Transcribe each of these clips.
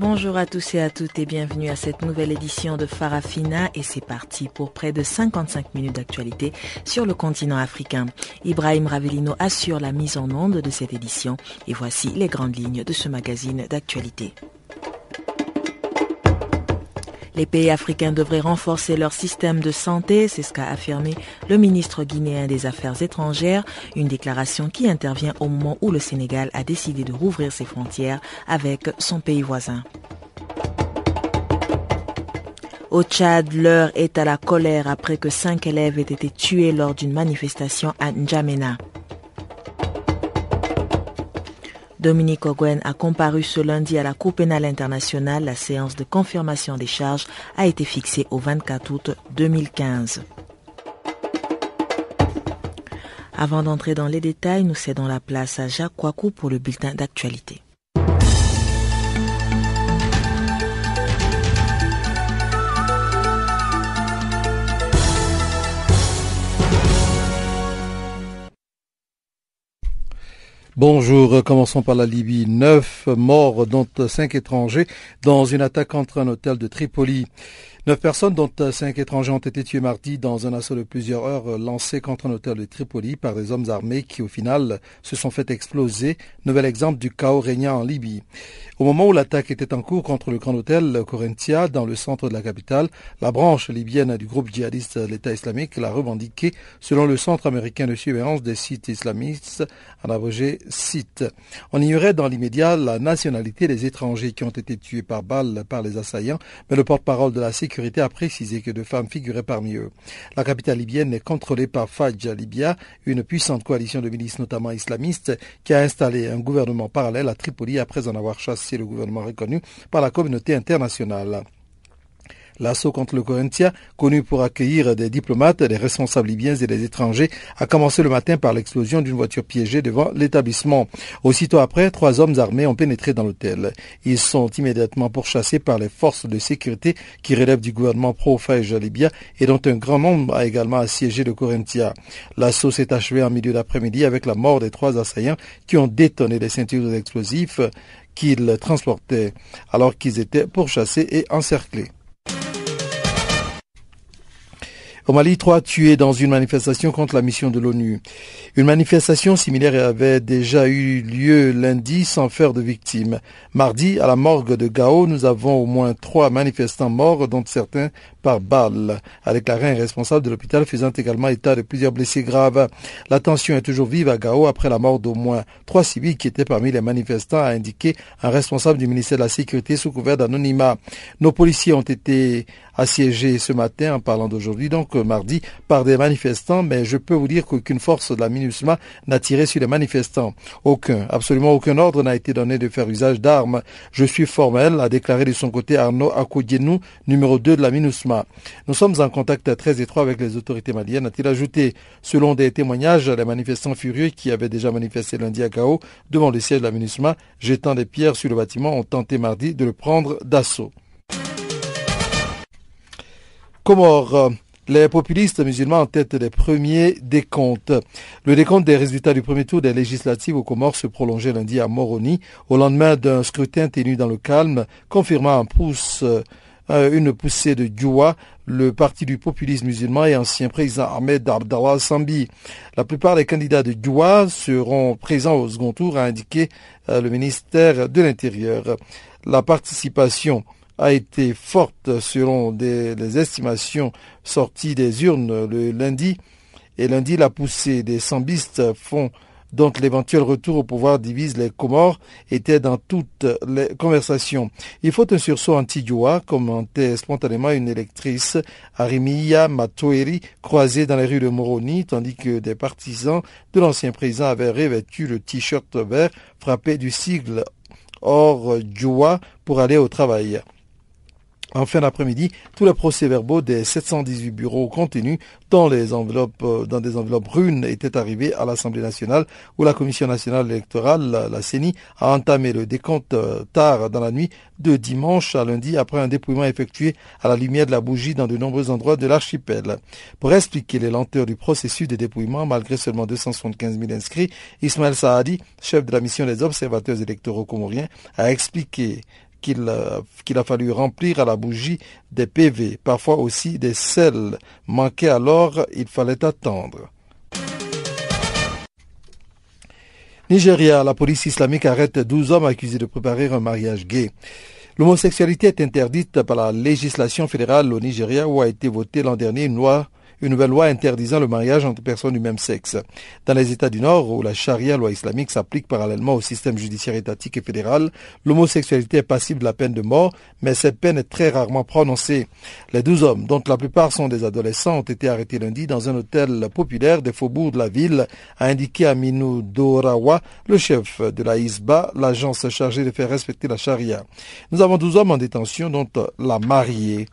Bonjour à tous et à toutes et bienvenue à cette nouvelle édition de Farafina et c'est parti pour près de 55 minutes d'actualité sur le continent africain. Ibrahim Ravelino assure la mise en onde de cette édition et voici les grandes lignes de ce magazine d'actualité. Les pays africains devraient renforcer leur système de santé, c'est ce qu'a affirmé le ministre guinéen des Affaires étrangères, une déclaration qui intervient au moment où le Sénégal a décidé de rouvrir ses frontières avec son pays voisin. Au Tchad, l'heure est à la colère après que cinq élèves aient été tués lors d'une manifestation à N'Djamena. Dominique Oguen a comparu ce lundi à la Cour pénale internationale. La séance de confirmation des charges a été fixée au 24 août 2015. Avant d'entrer dans les détails, nous cédons la place à Jacques Kouakou pour le bulletin d'actualité. Bonjour, commençons par la Libye. Neuf morts, dont cinq étrangers, dans une attaque contre un hôtel de Tripoli. Neuf personnes, dont cinq étrangers, ont été tués mardi dans un assaut de plusieurs heures lancé contre un hôtel de Tripoli par des hommes armés qui, au final, se sont fait exploser. Nouvel exemple du chaos régnant en Libye. Au moment où l'attaque était en cours contre le grand hôtel Corinthia, dans le centre de la capitale, la branche libyenne du groupe djihadiste l'État islamique l'a revendiqué selon le Centre américain de surveillance des sites islamistes, en abrégé CIT. On ignorait dans l'immédiat la nationalité des étrangers qui ont été tués par balles par les assaillants, mais le porte-parole de la sécurité sécurité a précisé que deux femmes figuraient parmi eux. La capitale libyenne est contrôlée par Fajj Libya, une puissante coalition de milices notamment islamistes qui a installé un gouvernement parallèle à Tripoli après en avoir chassé le gouvernement reconnu par la communauté internationale. L'assaut contre le Corinthia, connu pour accueillir des diplomates, des responsables libyens et des étrangers, a commencé le matin par l'explosion d'une voiture piégée devant l'établissement. Aussitôt après, trois hommes armés ont pénétré dans l'hôtel. Ils sont immédiatement pourchassés par les forces de sécurité qui relèvent du gouvernement pro-Fajj Libya et dont un grand nombre a également assiégé le Corinthia. L'assaut s'est achevé en milieu d'après-midi avec la mort des trois assaillants qui ont détonné des ceintures explosifs qu'ils transportaient alors qu'ils étaient pourchassés et encerclés. Au Mali, trois tués dans une manifestation contre la mission de l'ONU. Une manifestation similaire avait déjà eu lieu lundi sans faire de victimes. Mardi, à la morgue de Gao, nous avons au moins trois manifestants morts, dont certains par balle, a déclaré un responsable de l'hôpital faisant également état de plusieurs blessés graves. La tension est toujours vive à Gao après la mort d'au moins trois civils qui étaient parmi les manifestants, a indiqué un responsable du ministère de la Sécurité sous couvert d'anonymat. Nos policiers ont été assiégés ce matin, en parlant d'aujourd'hui, donc mardi, par des manifestants, mais je peux vous dire qu'aucune force de la MINUSMA n'a tiré sur les manifestants. Aucun, absolument aucun ordre n'a été donné de faire usage d'armes. Je suis formel, a déclaré de son côté Arnaud Akoudienou, numéro 2 de la MINUSMA. Nous sommes en contact très étroit avec les autorités maliennes, a-t-il ajouté. Selon des témoignages, les manifestants furieux qui avaient déjà manifesté lundi à Gao devant le siège de la MINUSMA, jetant des pierres sur le bâtiment, ont tenté mardi de le prendre d'assaut. Comores. Les populistes musulmans en tête des premiers décomptes. Le décompte des résultats du premier tour des législatives aux Comores se prolongeait lundi à Moroni, au lendemain d'un scrutin tenu dans le calme, confirmant un pouce, euh, une poussée de Djoua, le parti du populisme musulman et ancien président Ahmed Abdallah Sambi. La plupart des candidats de Djoua seront présents au second tour, a indiqué euh, le ministère de l'Intérieur. La participation a été forte selon les estimations sorties des urnes le lundi. Et lundi, la poussée des sambistes font dont l'éventuel retour au pouvoir divise les Comores était dans toutes les conversations. Il faut un sursaut anti-Djoua, commentait spontanément une électrice, Arimiya Matoeri, croisée dans les rues de Moroni, tandis que des partisans de l'ancien président avaient revêtu le t-shirt vert frappé du sigle Or Djoua pour aller au travail. En fin d'après-midi, tous les procès-verbaux des 718 bureaux contenus dans les enveloppes, euh, dans des enveloppes brunes étaient arrivés à l'Assemblée nationale où la Commission nationale électorale, la CENI, a entamé le décompte euh, tard dans la nuit de dimanche à lundi après un dépouillement effectué à la lumière de la bougie dans de nombreux endroits de l'archipel. Pour expliquer les lenteurs du processus de dépouillement, malgré seulement 275 000 inscrits, Ismaël Saadi, chef de la mission des observateurs électoraux comoriens, a expliqué qu'il a fallu remplir à la bougie des PV, parfois aussi des sels manquaient alors, il fallait attendre. Nigeria, la police islamique arrête 12 hommes accusés de préparer un mariage gay. L'homosexualité est interdite par la législation fédérale au Nigeria où a été votée l'an dernier une loi une nouvelle loi interdisant le mariage entre personnes du même sexe. Dans les États du Nord, où la charia, loi islamique, s'applique parallèlement au système judiciaire étatique et fédéral, l'homosexualité est passible de la peine de mort, mais cette peine est très rarement prononcée. Les douze hommes, dont la plupart sont des adolescents, ont été arrêtés lundi dans un hôtel populaire des faubourgs de la ville, a indiqué Aminou Dorawa, le chef de la ISBA, l'agence chargée de faire respecter la charia. Nous avons douze hommes en détention, dont la mariée.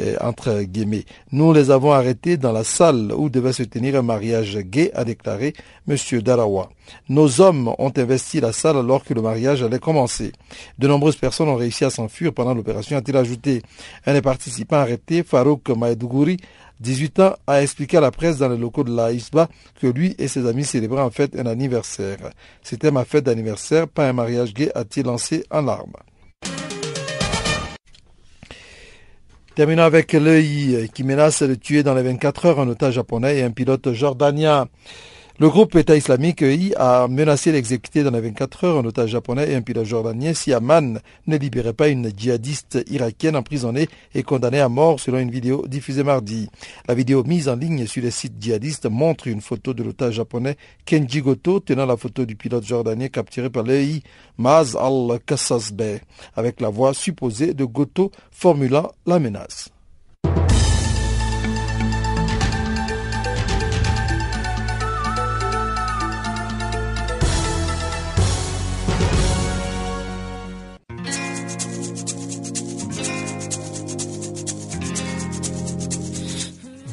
Euh, entre guillemets. Nous les avons arrêtés dans la salle où devait se tenir un mariage gay, a déclaré M. Darawa. Nos hommes ont investi la salle alors que le mariage allait commencer. De nombreuses personnes ont réussi à s'enfuir pendant l'opération, a-t-il ajouté. Un des participants arrêtés, Farouk Maedougouri, 18 ans, a expliqué à la presse dans les locaux de la ISBA que lui et ses amis célébraient en fait un anniversaire. C'était ma fête d'anniversaire, pas un mariage gay, a-t-il lancé en larmes. Terminons avec l'EI qui menace de tuer dans les 24 heures un otage japonais et un pilote jordanien. Le groupe État islamique EI a menacé d'exécuter dans les 24 heures un otage japonais et un pilote jordanien si Amman ne libérait pas une djihadiste irakienne emprisonnée et condamnée à mort selon une vidéo diffusée mardi. La vidéo mise en ligne sur les sites djihadistes montre une photo de l'otage japonais Kenji Goto tenant la photo du pilote jordanien capturé par l'EI Maz al-Kassasbeh avec la voix supposée de Goto formulant la menace.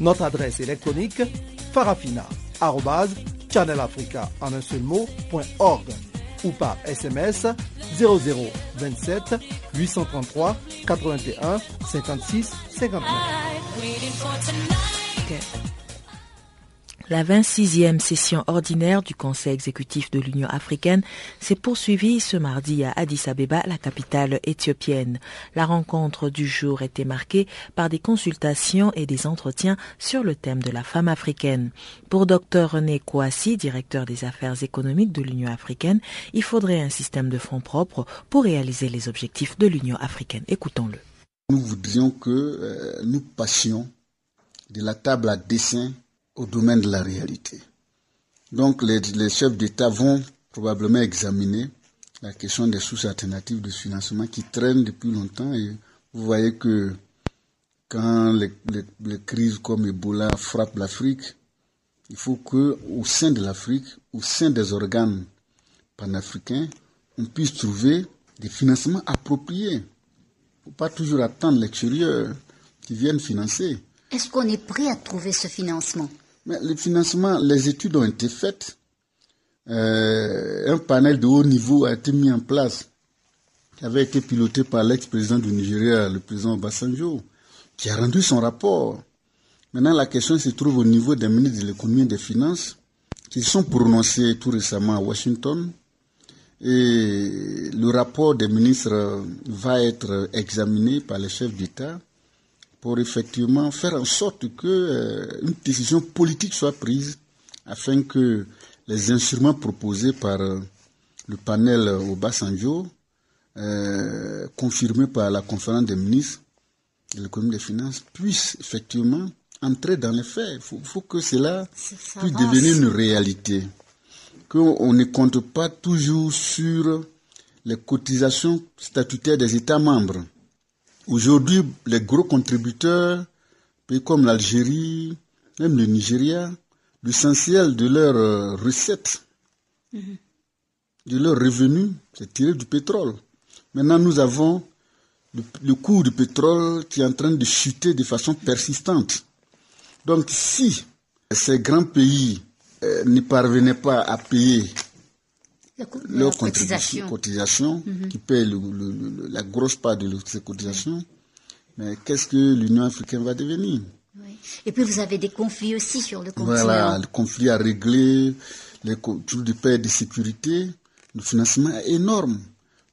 Notre adresse électronique farafina.channelafrica en un seul mot, ou par SMS 0027 833 81 56 59. La 26e session ordinaire du Conseil exécutif de l'Union africaine s'est poursuivie ce mardi à Addis Abeba, la capitale éthiopienne. La rencontre du jour était marquée par des consultations et des entretiens sur le thème de la femme africaine. Pour Dr René Kouassi, directeur des affaires économiques de l'Union africaine, il faudrait un système de fonds propres pour réaliser les objectifs de l'Union africaine. Écoutons-le. Nous voudrions que euh, nous passions de la table à dessin au domaine de la réalité. Donc les, chefs d'État vont probablement examiner la question des sources alternatives de financement qui traînent depuis longtemps et vous voyez que quand les, crises comme Ebola frappent l'Afrique, il faut que au sein de l'Afrique, au sein des organes panafricains, on puisse trouver des financements appropriés. Il ne faut pas toujours attendre l'extérieur qui vienne financer. Est-ce qu'on est prêt à trouver ce financement? Mais le financement, les études ont été faites. Euh, un panel de haut niveau a été mis en place, qui avait été piloté par l'ex-président du Nigeria, le président Obasanjo, qui a rendu son rapport. Maintenant, la question se trouve au niveau des ministres de l'économie et des finances, qui sont prononcés tout récemment à Washington. Et le rapport des ministres va être examiné par les chefs d'État pour effectivement faire en sorte que euh, une décision politique soit prise afin que les instruments proposés par euh, le panel au Bas-Sanjo, confirmé par la conférence des ministres de l'économie des finances, puisse effectivement entrer dans les faits. Il faut, que cela puisse devenir une réalité. Qu'on ne compte pas toujours sur les cotisations statutaires des États membres. Aujourd'hui, les gros contributeurs, pays comme l'Algérie, même le Nigeria, l'essentiel de leurs euh, recettes, de leurs revenus, c'est tiré du pétrole. Maintenant, nous avons le, coût du pétrole qui est en train de chuter de façon persistante. Donc si ces grands pays euh, ne parvenaient pas à payer leurs cotisations, mhm. qui payent la grosse part de ces cotisations, mais qu'est-ce que l'Union africaine va devenir? Et puis vous avez des conflits aussi sur le continent. Voilà, le conflit à régler, les toujours de paix et de sécurité, le financement est énorme.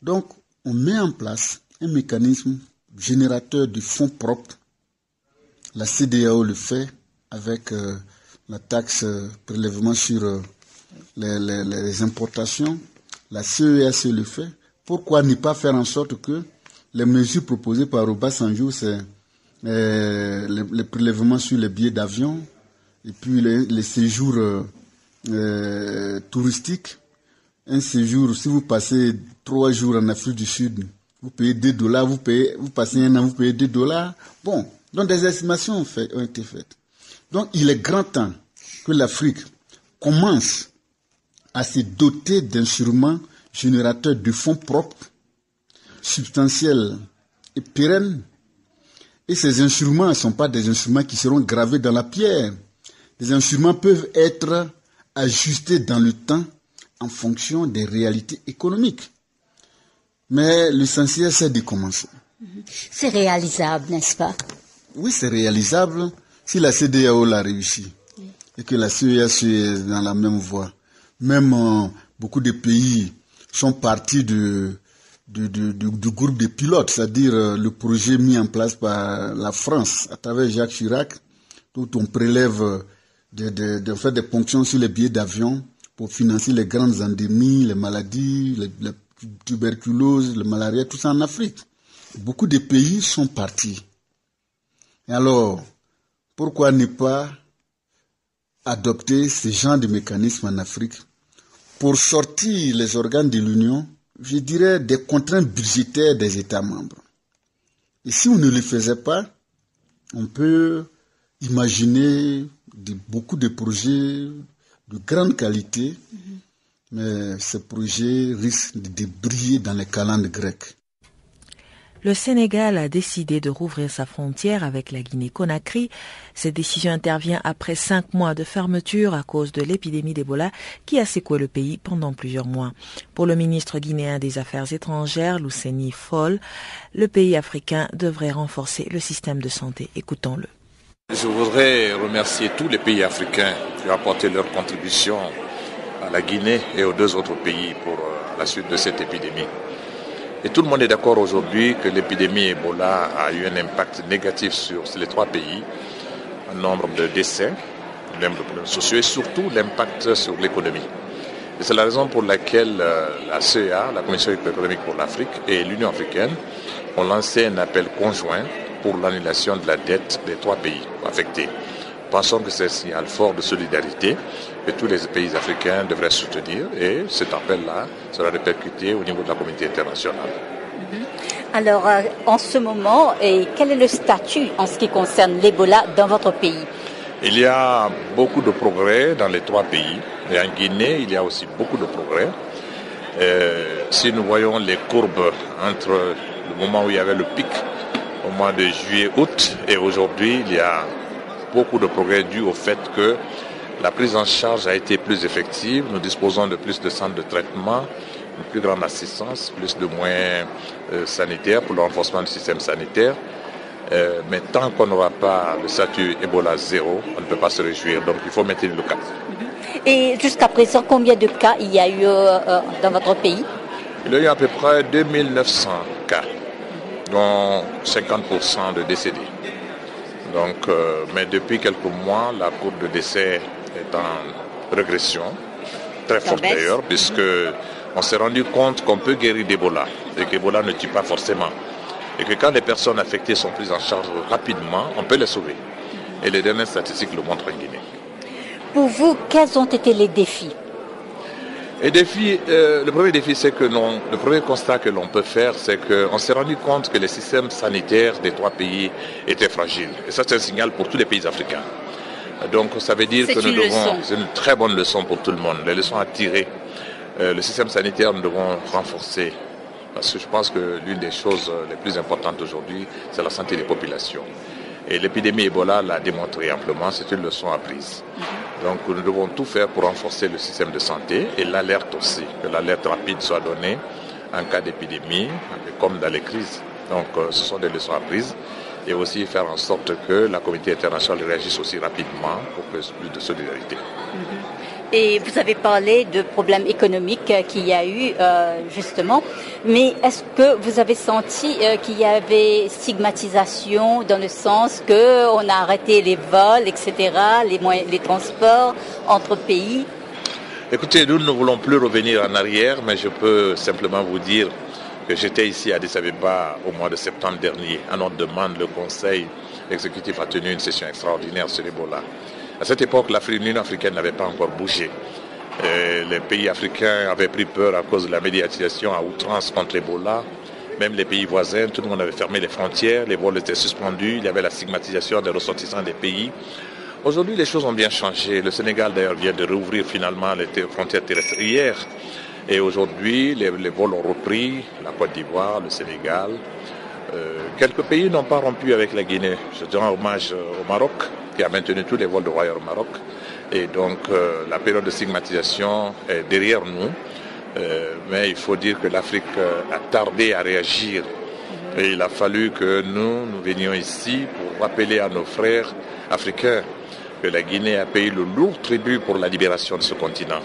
Donc on met en place un mécanisme générateur de fonds propres. La CDAO le fait avec euh, la taxe euh, prélèvement sur euh, les, importations. La CES le fait. Pourquoi ne pas faire en sorte que les mesures proposées par Obasanjo, c'est les, prélèvements sur les billets d'avion et puis les, séjours touristiques. Un séjour, si vous passez trois jours en Afrique du Sud, vous payez 2 dollars, vous, payez, passez un an, vous payez 2 dollars. Bon, donc des estimations ont été faites. Donc il est grand temps que l'Afrique commence à se doter d'instruments générateurs de fonds propres, substantiels et pérennes. Et ces instruments ne sont pas des instruments qui seront gravés dans la pierre. Les instruments peuvent être ajustés dans le temps en fonction des réalités économiques. Mais l'essentiel, c'est de commencer. C'est réalisable, n'est-ce pas? Oui, c'est réalisable si la CDAO l'a réussi et que la CES est dans la même voie. Même euh, beaucoup de pays sont partis du, groupe de pilotes, c'est-à-dire euh, le projet mis en place par la France à travers Jacques Chirac, où on prélève de, de, faire des ponctions sur les billets d'avion pour financer les grandes endémies, les maladies, les, tuberculose, le malaria, tout ça en Afrique. Beaucoup de pays sont partis. Alors, pourquoi ne pas adopter ce genre de mécanisme en Afrique? Pour sortir les organes de l'Union, je dirais, des contraintes budgétaires des États membres. Et si on ne le faisait pas, on peut imaginer beaucoup de projets de grande qualité mais ce projet risque de briller dans les calendes grecs. Le Sénégal a décidé de rouvrir sa frontière avec la Guinée-Conakry. Cette décision intervient après cinq mois de fermeture à cause de l'épidémie d'Ebola qui a secoué le pays pendant plusieurs mois. Pour le ministre guinéen des Affaires étrangères, Luceni Foll, le pays africain devrait renforcer le système de santé. Écoutons-le. Je voudrais remercier tous les pays africains qui ont apporté leur contribution à la Guinée et aux deux autres pays pour euh, la suite de cette épidémie. Et tout le monde est d'accord aujourd'hui que l'épidémie Ebola a eu un impact négatif sur les trois pays, un nombre de décès, un nombre de problèmes sociaux et surtout l'impact sur l'économie. Et c'est la raison pour laquelle euh, la CEA, la Commission économique pour l'Afrique et l'Union africaine ont lancé un appel conjoint pour l'annulation de la dette des trois pays affectés. Pensons que c'est un signal fort de solidarité que tous les pays africains devraient soutenir et cet appel-là sera répercuté au niveau de la communauté internationale. Mhm. Alors, euh, en ce moment, et quel est le statut en ce qui concerne l'Ebola dans votre pays? Il y a beaucoup de progrès dans les trois pays. Et en Guinée, il y a aussi beaucoup de progrès. Euh, si nous voyons les courbes entre le moment où il y avait le pic au mois de juillet-août et aujourd'hui, il y a beaucoup de progrès dû au fait que la prise en charge a été plus effective. Nous disposons de plus de centres de traitement, une plus grande assistance, plus de moyens euh, sanitaires pour le renforcement du système sanitaire. Euh, mais tant qu'on n'aura pas le statut Ebola zéro, on ne peut pas se réjouir. Donc il faut maintenir le cap. Et jusqu'à présent, combien de cas il y a eu euh, dans votre pays? Il y a eu à peu près 2900 cas, dont 50% de décédés. Donc, mais depuis quelques mois, la courbe de décès est en régression, très forte d'ailleurs, puisque on s'est rendu compte qu'on peut guérir d'Ebola et qu'Ebola ne tue pas forcément. Et que quand les personnes affectées sont prises en charge rapidement, on peut les sauver. Et les dernières statistiques le montrent en Guinée. Pour vous, quels ont été les défis et défi, euh, le premier défi, c'est que non, le premier constat que l'on peut faire, c'est qu'on s'est rendu compte que les systèmes sanitaires des trois pays étaient fragiles. Et ça, c'est un signal pour tous les pays africains. Donc, ça veut dire que nous devons, c'est une très bonne leçon pour tout le monde, les leçons à tirer. Euh, le système sanitaire, nous devons renforcer. Parce que je pense que l'une des choses les plus importantes aujourd'hui, c'est la santé des populations. Et l'épidémie Ebola l'a démontré amplement, c'est une leçon apprise. Donc nous devons tout faire pour renforcer le système de santé et l'alerte aussi, que l'alerte rapide soit donnée en cas d'épidémie, comme dans les crises. Donc euh, ce sont des leçons apprises et aussi faire en sorte que la communauté internationale réagisse aussi rapidement pour que plus de solidarité. Mhm. Et vous avez parlé de problèmes économiques qu'il y a eu euh, justement, mais est-ce que vous avez senti euh, qu'il y avait stigmatisation dans le sens que on a arrêté les vols, etc., les, moyens, les transports entre pays? Écoutez, nous ne voulons plus revenir en arrière, mais je peux simplement vous dire que j'étais ici à Addis Abeba au mois de septembre dernier. À notre demande, le Conseil exécutif a tenu une session extraordinaire sur l'Ebola. À cette époque, l'Union africaine n'avait pas encore bougé. les pays africains avaient pris peur à cause de la médiatisation à outrance contre l'Ebola. Même les pays voisins, tout le monde avait fermé les frontières, les vols étaient suspendus, il y avait la stigmatisation des ressortissants des pays. Aujourd'hui, les choses ont bien changé. Le Sénégal, d'ailleurs, vient de rouvrir finalement les frontières terrestres hier. Et aujourd'hui, les, vols ont repris, la Côte d'Ivoire, le Sénégal. Euh, quelques pays n'ont pas rompu avec la Guinée. Je rends hommage au Maroc, qui a maintenu tous les vols de Royaume Maroc. Et donc euh, la période de stigmatisation est derrière nous. Euh, mais il faut dire que l'Afrique euh, a tardé à réagir. Et il a fallu que nous, nous venions ici pour rappeler à nos frères africains que la Guinée a payé le lourd tribut pour la libération de ce continent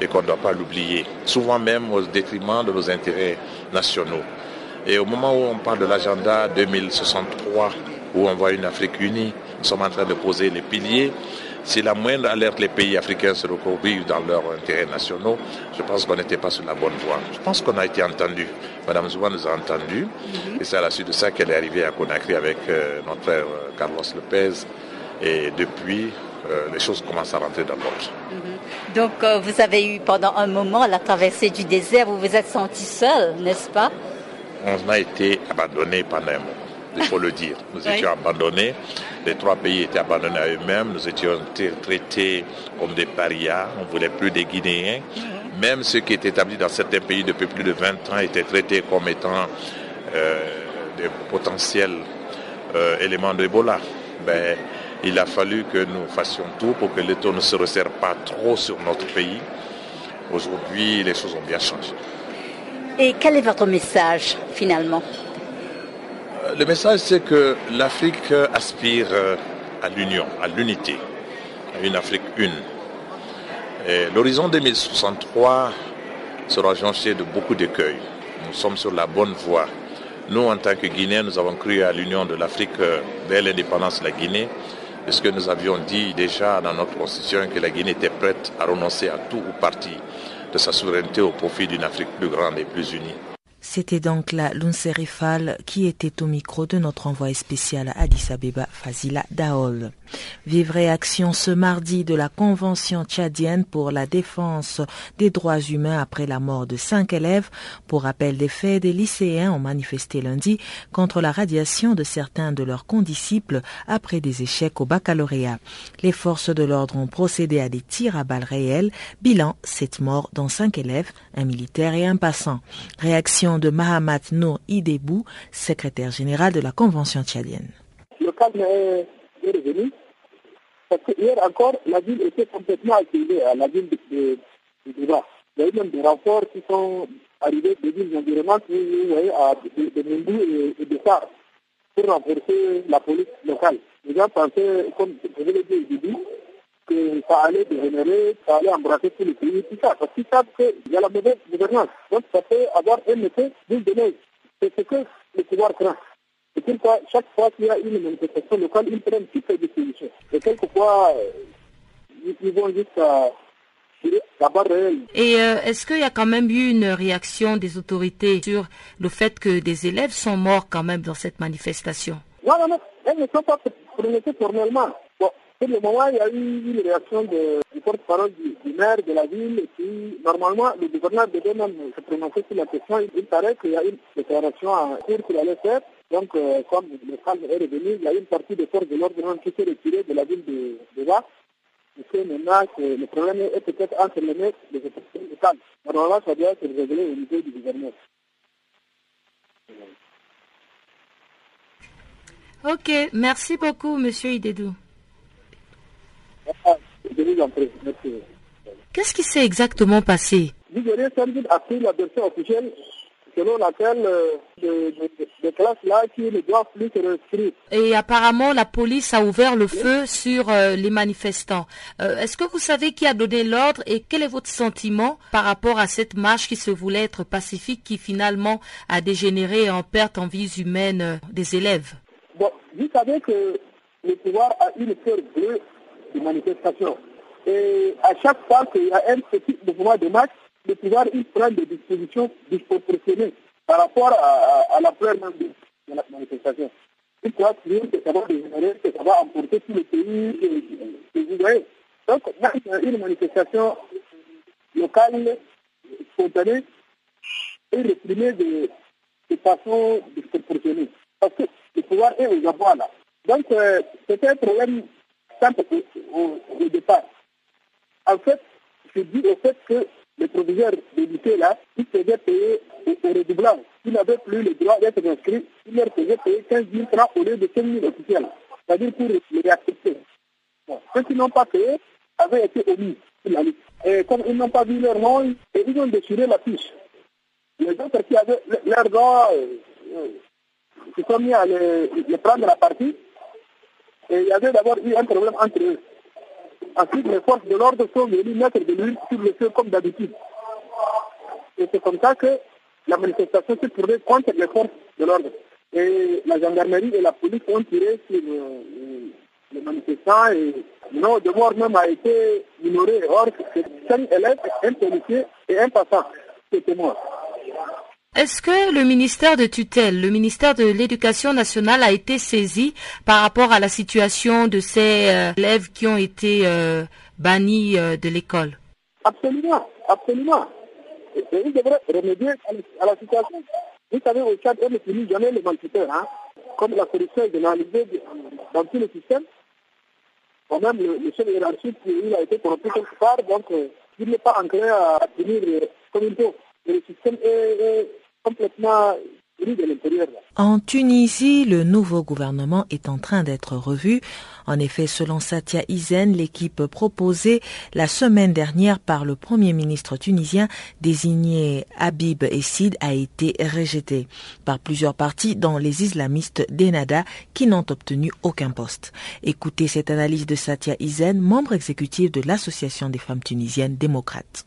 et qu'on ne doit pas l'oublier, souvent même au détriment de nos intérêts nationaux. Et au moment où on parle de l'agenda 2063, où on voit une Afrique unie, nous sommes en train de poser les piliers. Si la moindre alerte les pays africains se recouvrent dans leurs intérêts nationaux, je pense qu'on n'était pas sur la bonne voie. Je pense qu'on a été entendu. Madame Zouan nous a entendus. Mhm. Et c'est à la suite de ça qu'elle est arrivée à Conakry avec euh, notre frère euh, Carlos Lopez. Et depuis, euh, les choses commencent à rentrer dans l'ordre. Mhm. Donc, vous avez eu pendant un moment la traversée du désert, vous vous êtes senti seul, n'est-ce pas? On a été abandonné pendant un moment il faut le dire. Nous étions abandonnés, les trois pays étaient abandonnés à eux-mêmes, nous étions traités comme des parias, on ne voulait plus des Guinéens. Mhm. Même ceux qui étaient établis dans certains pays depuis plus de 20 ans étaient traités comme étant euh, des potentiels euh, éléments d'Ebola. Ben, il a fallu que nous fassions tout pour que l'État ne se resserre pas trop sur notre pays. Aujourd'hui, les choses ont bien changé. Et quel est votre message finalement le message, c'est que l'Afrique aspire euh, à l'union, à l'unité, à une Afrique une. L'horizon 2063 sera jonché de beaucoup d'écueils. Nous sommes sur la bonne voie. Nous, en tant que Guinéens, nous avons cru à l'union de l'Afrique euh, dès l'indépendance de la Guinée, puisque nous avions dit déjà dans notre constitution que la Guinée était prête à renoncer à tout ou partie de sa souveraineté au profit d'une Afrique plus grande et plus unie. C'était donc la Lunserifal qui était au micro de notre envoyé spécial à Addis Abeba, Fazila Daol. Vive réaction ce mardi de la Convention tchadienne pour la défense des droits humains après la mort de cinq élèves. Pour rappel des faits, des lycéens ont manifesté lundi contre la radiation de certains de leurs condisciples après des échecs au baccalauréat. Les forces de l'ordre ont procédé à des tirs à balles réelles. Bilan, sept morts dont cinq élèves, un militaire et un passant. Réaction de Mahamat Nour Idebou, secrétaire général de la Convention tchadienne revenu. Parce que hier encore, la ville était complètement activée, à la ville de, de, Il y a eu même des renforts qui sont arrivés des villes environnantes, vous voyez, à, de, de et, de Sar, pour renforcer la police locale. Les gens pensaient, comme je l'ai dit au début, que ça allait dégénérer, ça allait embrasser tout le pays, tout ça. Parce qu'ils savent qu'il y a la mauvaise gouvernance. Donc ça peut avoir un effet d'une neige. C'est ce que le pouvoir craint. Et pourquoi, chaque fois qu'il y a une manifestation locale, ils prennent toutes les dispositions. Et quelquefois, euh, ils vont d'abord réel. Et euh, est-ce qu'il y a quand même eu une réaction des autorités sur le fait que des élèves sont morts quand même dans cette manifestation? Non, non, non, elles ne sont pas prononcées formellement. Bon, pour le moment, il y a eu une réaction de, du porte-parole du, maire de la ville puis normalement, le gouverneur devait même se prononcer sur la question. Il paraît qu'il y a une déclaration en cours qu'il allait faire. Donc, euh, comme le calme est revenu, il y a une partie des forces de l'ordre qui s'est retirée de la ville de, de. Et que maintenant, le problème est peut-être entre les mains des autorités locales. Normalement, ça doit être réglé au niveau du gouverneur. Ok, merci beaucoup, Monsieur Idedou. Qu'est-ce qui s'est exactement passé L'Igérien Sandil a pris la version officielle selon laquelle euh, des de, classes-là qui ne doivent plus se réinscrire. Et apparemment, la police a ouvert le feu sur euh, les manifestants. Euh, Est-ce que vous savez qui a donné l'ordre et quel est votre sentiment par rapport à cette marche qui se voulait être pacifique, qui finalement a dégénéré en perte en vies humaines des élèves? Bon, vous savez que le pouvoir a une peur bleue de manifestation. Et à chaque fois qu'il y a un petit mouvement de marche, le pouvoir il prend des dispositions disproportionnées par rapport à, à, à la peur même de, la manifestation. Il croit que ça va dégénérer, que ça va emporter tout le pays, que, vous voyez. Donc, même une manifestation locale, spontanée, est réprimée de, façon disproportionnée. Parce que le pouvoir est aux abois là. Donc, euh, c'était un problème simple au, départ. En fait, je dis au fait que les proviseurs lycée là, ils faisaient payer au redoublant. Ils n'avaient plus le droit d'être inscrits, ils leur faisaient payer 15 000 francs au lieu de 5 000 officiels. C'est-à-dire pour les réaccepter. Ceux qui n'ont pas payé avaient été omis. Et comme ils n'ont pas vu leur nom, et ils ont déchiré la fiche. Les autres qui avaient leur nom, euh, se sont mis à les, prendre la partie. Et il y avait d'abord eu un problème entre eux. Ensuite, les forces de l'ordre sont venues mettre de l'huile sur le feu comme d'habitude. Et c'est comme ça que la manifestation s'est tournée contre les forces de l'ordre. Et la gendarmerie et la police ont tiré sur euh, les manifestants et le nombre de morts même a été minoré. Or, cinq élèves, un policier et un passant qui étaient. Est-ce que le ministère de tutelle, le ministère de l'Éducation nationale a été saisi par rapport à la situation de ces euh, élèves qui ont été euh, bannis euh, de l'école? Absolument, absolument. Et, devraient remédier à la, situation. Vous savez, au Tchad, on ne finit jamais les malfaiteurs. Hein? Comme la corruption est généralisée dans tout le système, ou même le, le chef hiérarchique, il a été corrompu quelque part, donc il n'est pas enclin à finir comme il faut. Le système est En Tunisie, le nouveau gouvernement est en train d'être revu. En effet, selon Satia Izen, l'équipe proposée la semaine dernière par le premier ministre tunisien désigné Habib Essid a été rejetée par plusieurs partis, dont les islamistes d'Enada, qui n'ont obtenu aucun poste. Écoutez cette analyse de Satia Izen, membre exécutif de l'Association des femmes tunisiennes démocrates.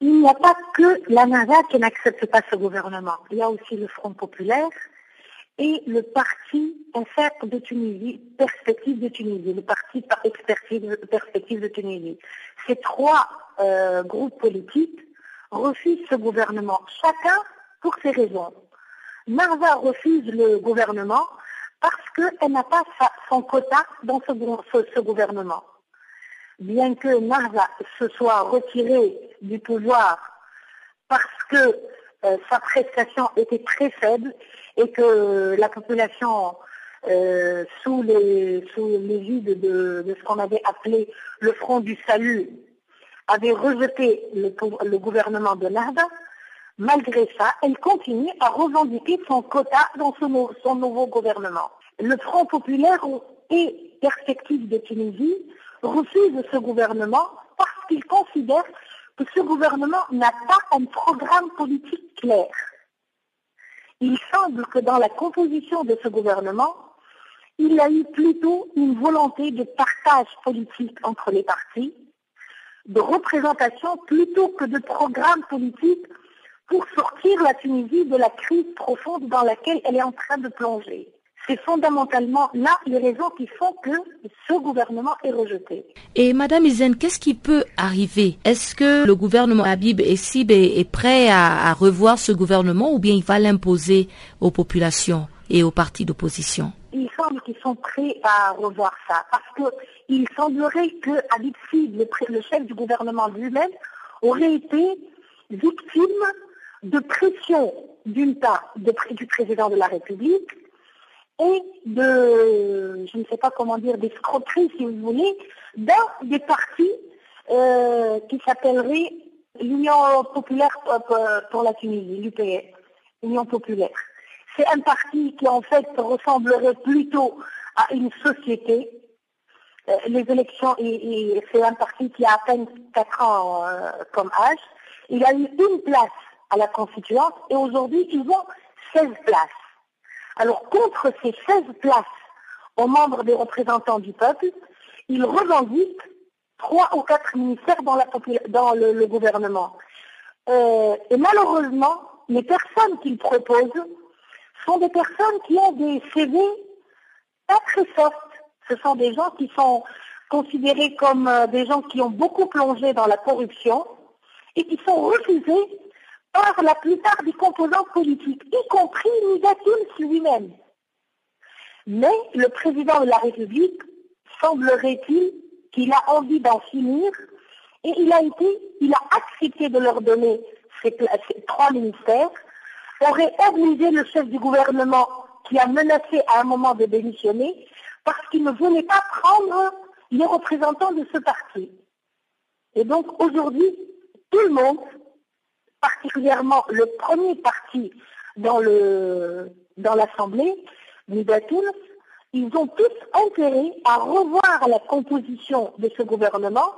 Il n'y a pas que la NASA qui n'accepte pas ce gouvernement. Il y a aussi le Front populaire et le parti FR de Tunisie, Perspective de Tunisie, le parti Perspective de Tunisie. Ces trois euh, groupes politiques refusent ce gouvernement, chacun pour ses raisons. Marza refuse le gouvernement parce qu'elle n'a pas son quota dans ce gouvernement bien que Marza se soit retiré du pouvoir parce que euh, sa prestation était très faible et que la population euh, sous les sous l'égide de, ce qu'on avait appelé le Front du Salut avait rejeté le, le gouvernement de Narda, malgré ça, elle continue à revendiquer son quota dans son, son nouveau gouvernement. Le Front populaire et Perspective de Tunisie refuse ce gouvernement parce qu'il considère que ce gouvernement n'a pas un programme politique clair. Il semble que dans la composition de ce gouvernement, il y a eu plutôt une volonté de partage politique entre les partis, de représentation plutôt que de programme politique pour sortir la Tunisie de la crise profonde dans laquelle elle est en train de plonger. C'est fondamentalement là les raisons qui font que ce gouvernement est rejeté. Et Madame Izen, qu'est-ce qui peut arriver? Est-ce que le gouvernement Habib et Sib est, prêt à, revoir ce gouvernement ou bien il va l'imposer aux populations et aux partis d'opposition? Il semble qu'ils sont prêts à revoir ça parce qu'il semblerait que Habib Sib, le, chef du gouvernement lui-même, aurait été victime de pression d'une part du président de la République et de, je ne sais pas comment dire, d'escroquerie, si vous voulez, dans des partis euh, qui s'appelleraient l'Union populaire pour la Tunisie, l'UPS, l'Union populaire. C'est un parti qui en fait ressemblerait plutôt à une société. Euh, les élections, c'est un parti qui a à peine 4 ans euh, comme âge. Il a eu une place à la constituante et aujourd'hui ils ont 16 places. Alors contre ces 16 places aux membres des représentants du peuple, ils revendiquent trois ou quatre ministères dans, le, gouvernement. Euh, et malheureusement, les personnes qu'ils proposent sont des personnes qui ont des CV pas très soft. Ce sont des gens qui sont considérés comme euh, des gens qui ont beaucoup plongé dans la corruption et qui sont refusés la plupart des composants politiques, y compris Nigatins lui-même. Mais le président de la République, semblerait-il qu'il a envie d'en finir et il a été, il a accepté de leur donner ces, trois ministères, aurait obligé le chef du gouvernement qui a menacé à un moment de démissionner parce qu'il ne voulait pas prendre les représentants de ce parti. Et donc aujourd'hui, tout le monde particulièrement le premier parti dans le dans l'Assemblée, ils ont tous intérêt à revoir la composition de ce gouvernement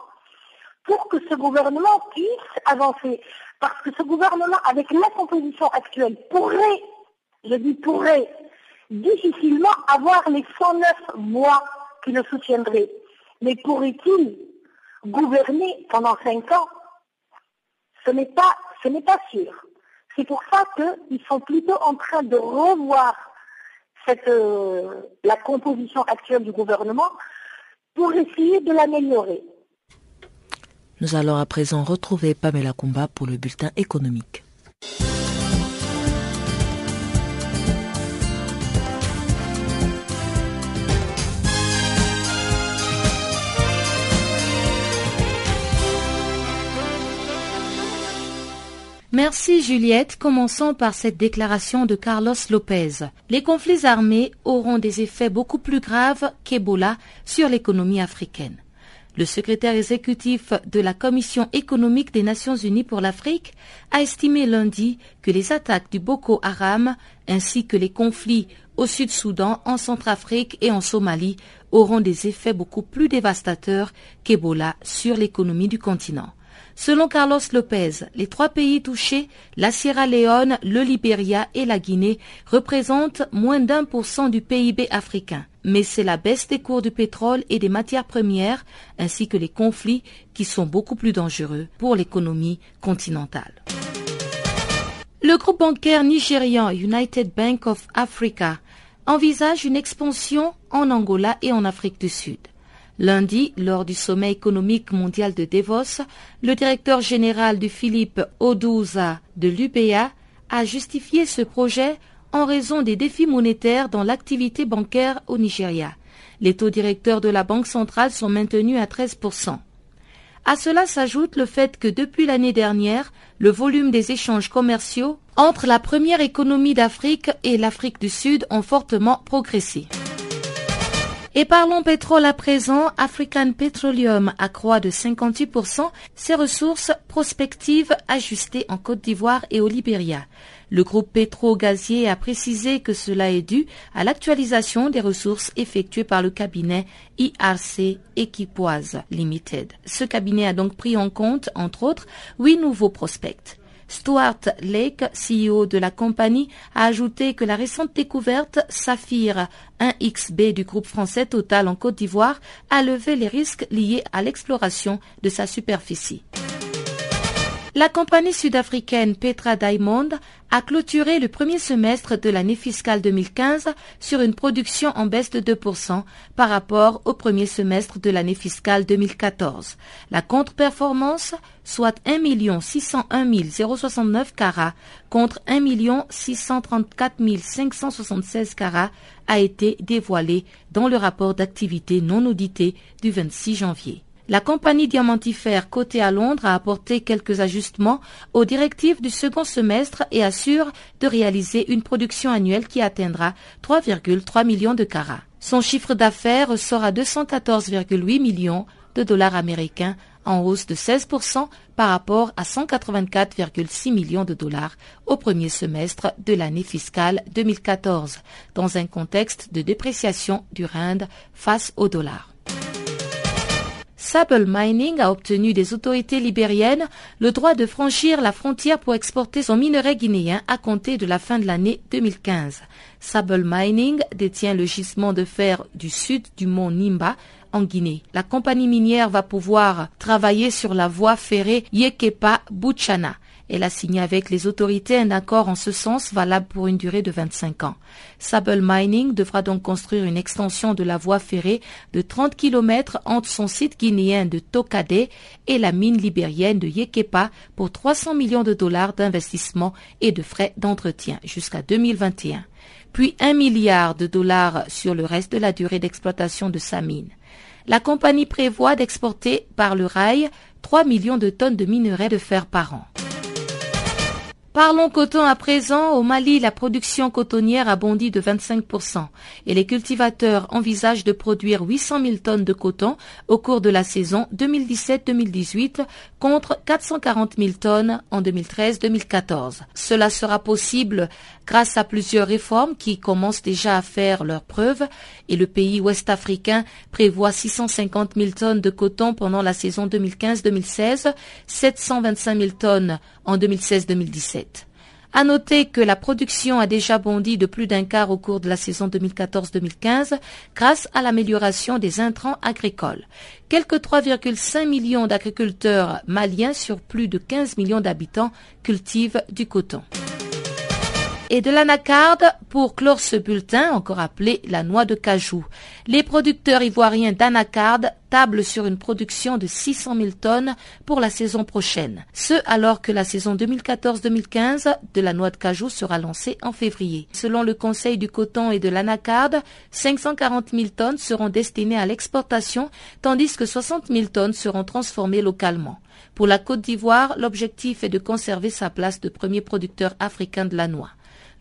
pour que ce gouvernement puisse avancer. Parce que ce gouvernement, avec la composition actuelle, pourrait, je dis pourrait, difficilement avoir les 109 mois qui le soutiendraient. Mais pourrait-il gouverner pendant 5 ans? Ce n'est pas ce n'est pas sûr. C'est pour ça qu'ils sont plutôt en train de revoir euh, la composition actuelle du gouvernement pour essayer de l'améliorer. Nous allons à présent retrouver Pamela Kumba pour le bulletin économique. Merci Juliette. Commençons par cette déclaration de Carlos Lopez. Les conflits armés auront des effets beaucoup plus graves qu'Ebola sur l'économie africaine. Le secrétaire exécutif de la Commission économique des Nations Unies pour l'Afrique a estimé lundi que les attaques du Boko Haram ainsi que les conflits au Sud-Soudan, en Centrafrique et en Somalie auront des effets beaucoup plus dévastateurs qu'Ebola sur l'économie du continent. Selon Carlos Lopez, les trois pays touchés, la Sierra Leone, le Libéria et la Guinée, représentent moins d'un pour cent du PIB africain. Mais c'est la baisse des cours du pétrole et des matières premières, ainsi que les conflits, qui sont beaucoup plus dangereux pour l'économie continentale. Le groupe bancaire nigérian United Bank of Africa envisage une expansion en Angola et en Afrique du Sud. Lundi, lors du sommet économique mondial de Davos, le directeur général du Philippe Odouza de l'UPA a justifié ce projet en raison des défis monétaires dans l'activité bancaire au Nigeria. Les taux directeurs de la Banque centrale sont maintenus à 13%. À cela s'ajoute le fait que depuis l'année dernière, le volume des échanges commerciaux entre la première économie d'Afrique et l'Afrique du Sud ont fortement progressé. Et parlons pétrole à présent. African Petroleum accroît de 58% ses ressources prospectives ajustées en Côte d'Ivoire et au Libéria. Le groupe pétro-gazier a précisé que cela est dû à l'actualisation des ressources effectuées par le cabinet IRC Equipoise Limited. Ce cabinet a donc pris en compte, entre autres, huit nouveaux prospects. Stuart Lake, CEO de la compagnie, a ajouté que la récente découverte Saphir 1XB du groupe français Total en Côte d'Ivoire a levé les risques liés à l'exploration de sa superficie. La compagnie sud-africaine Petra Diamond a clôturé le premier semestre de l'année fiscale 2015 sur une production en baisse de 2% par rapport au premier semestre de l'année fiscale 2014. La contre-performance, soit 1 601 069 carats contre 1 634 576 carats, a été dévoilée dans le rapport d'activité non audité du 26 janvier. La compagnie diamantifère cotée à Londres a apporté quelques ajustements aux directives du second semestre et assure de réaliser une production annuelle qui atteindra 3,3 millions de carats. Son chiffre d'affaires sera à 214,8 millions de dollars américains en hausse de 16% par rapport à 184,6 millions de dollars au premier semestre de l'année fiscale 2014, dans un contexte de dépréciation du rand face au dollar. Sable Mining a obtenu des autorités libériennes le droit de franchir la frontière pour exporter son minerai guinéen à compter de la fin de l'année 2015. Sable Mining détient le gisement de fer du sud du mont Nimba en Guinée. La compagnie minière va pouvoir travailler sur la voie ferrée Yekepa-Butchana. Elle a signé avec les autorités un accord en ce sens valable pour une durée de 25 ans. Sable Mining devra donc construire une extension de la voie ferrée de 30 km entre son site guinéen de Tokade et la mine libérienne de Yekepa pour 300 millions de dollars d'investissement et de frais d'entretien jusqu'à 2021 puis un milliard de dollars sur le reste de la durée d'exploitation de sa mine. La compagnie prévoit d'exporter par le rail 3 millions de tonnes de minerais de fer par an. Parlons coton à présent. Au Mali, la production cotonnière a bondi de 25% et les cultivateurs envisagent de produire 800 000 tonnes de coton au cours de la saison 2017-2018 contre 440 000 tonnes en 2013-2014. Cela sera possible grâce à plusieurs réformes qui commencent déjà à faire leurs preuves et le pays ouest-africain prévoit 650 000 tonnes de coton pendant la saison 2015-2016, 725 000 tonnes en 2016-2017. À noter que la production a déjà bondi de plus d'un quart au cours de la saison 2014-2015 grâce à l'amélioration des intrants agricoles. Quelques 3,5 millions d'agriculteurs maliens sur plus de 15 millions d'habitants cultivent du coton et de l'anacarde pour clore ce bulletin, encore appelé la noix de cajou. Les producteurs ivoiriens d'anacarde tablent sur une production de 600 000 tonnes pour la saison prochaine. Ce alors que la saison 2014-2015 de la noix de cajou sera lancée en février. Selon le Conseil du coton et de l'anacarde, 540 000 tonnes seront destinées à l'exportation, tandis que 60 000 tonnes seront transformées localement. Pour la Côte d'Ivoire, l'objectif est de conserver sa place de premier producteur africain de la noix.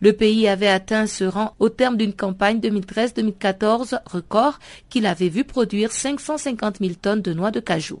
Le pays avait atteint ce rang au terme d'une campagne 2013-2014 record qu'il avait vu produire 550 000 tonnes de noix de cajou.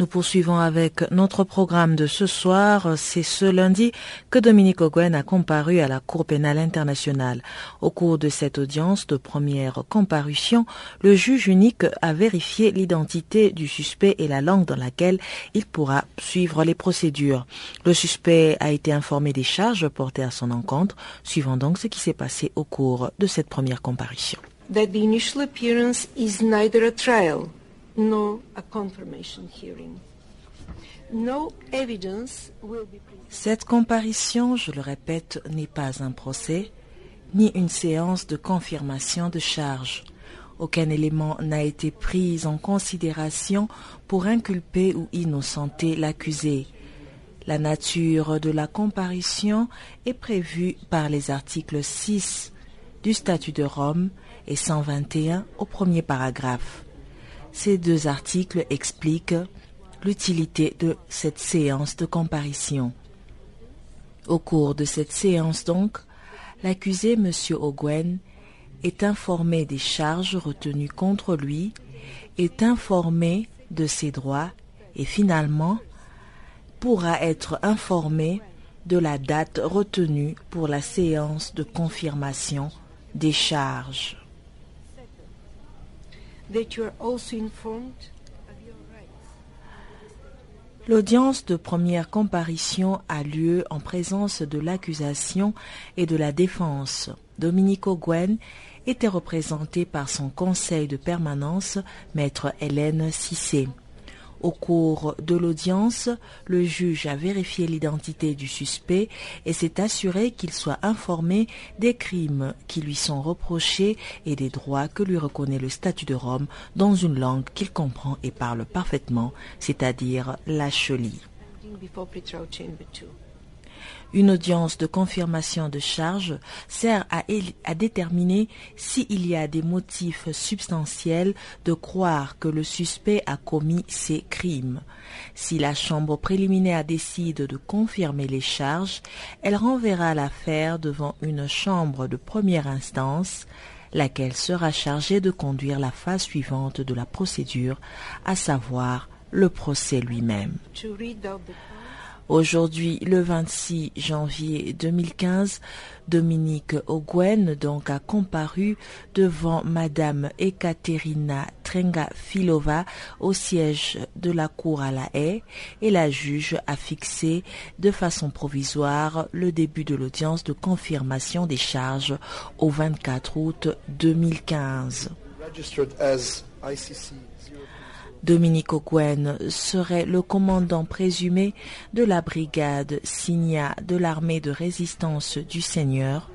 Nous poursuivons avec notre programme de ce soir. C'est ce lundi que Dominique Oguen a comparu à la Cour pénale internationale. Au cours de cette audience de première comparution, le juge unique a vérifié l'identité du suspect et la langue dans laquelle il pourra suivre les procédures. Le suspect a été informé des charges portées à son encontre, suivant donc ce qui s'est passé au cours de cette première comparution. Cette comparution, je le répète, n'est pas un procès, ni une séance de confirmation de charge. Aucun élément n'a été pris en considération pour inculper ou innocenter l'accusé. La nature de la comparution est prévue par les articles 6 du statut de Rome et 121 au premier paragraphe. Ces deux articles expliquent l'utilité de cette séance de comparition. Au cours de cette séance donc, l'accusé M. Ogwen est informé des charges retenues contre lui, est informé de ses droits et finalement pourra être informé de la date retenue pour la séance de confirmation des charges. L'audience de première comparution a lieu en présence de l'accusation et de la défense. Dominique Oguen était représenté par son conseil de permanence, maître Hélène Cissé. Au cours de l'audience, le juge a vérifié l'identité du suspect et s'est assuré qu'il soit informé des crimes qui lui sont reprochés et des droits que lui reconnaît le statut de Rome dans une langue qu'il comprend et parle parfaitement, c'est-à-dire la cheli. Une audience de confirmation de charge sert à, à déterminer s'il y a des motifs substantiels de croire que le suspect a commis ces crimes. Si la chambre préliminaire décide de confirmer les charges, elle renverra l'affaire devant une chambre de première instance laquelle sera chargée de conduire la phase suivante de la procédure, à savoir le procès lui-même. Aujourd'hui, le 26 janvier 2015, Dominique Ogwen donc a comparu devant Madame Ekaterina Trenga-Filova au siège de la Cour à la haie et la juge a fixé de façon provisoire le début de l'audience de confirmation des charges au 24 août 2015. Dominique Ogwen serait le commandant présumé de la brigade Signa de l'armée de résistance du Seigneur.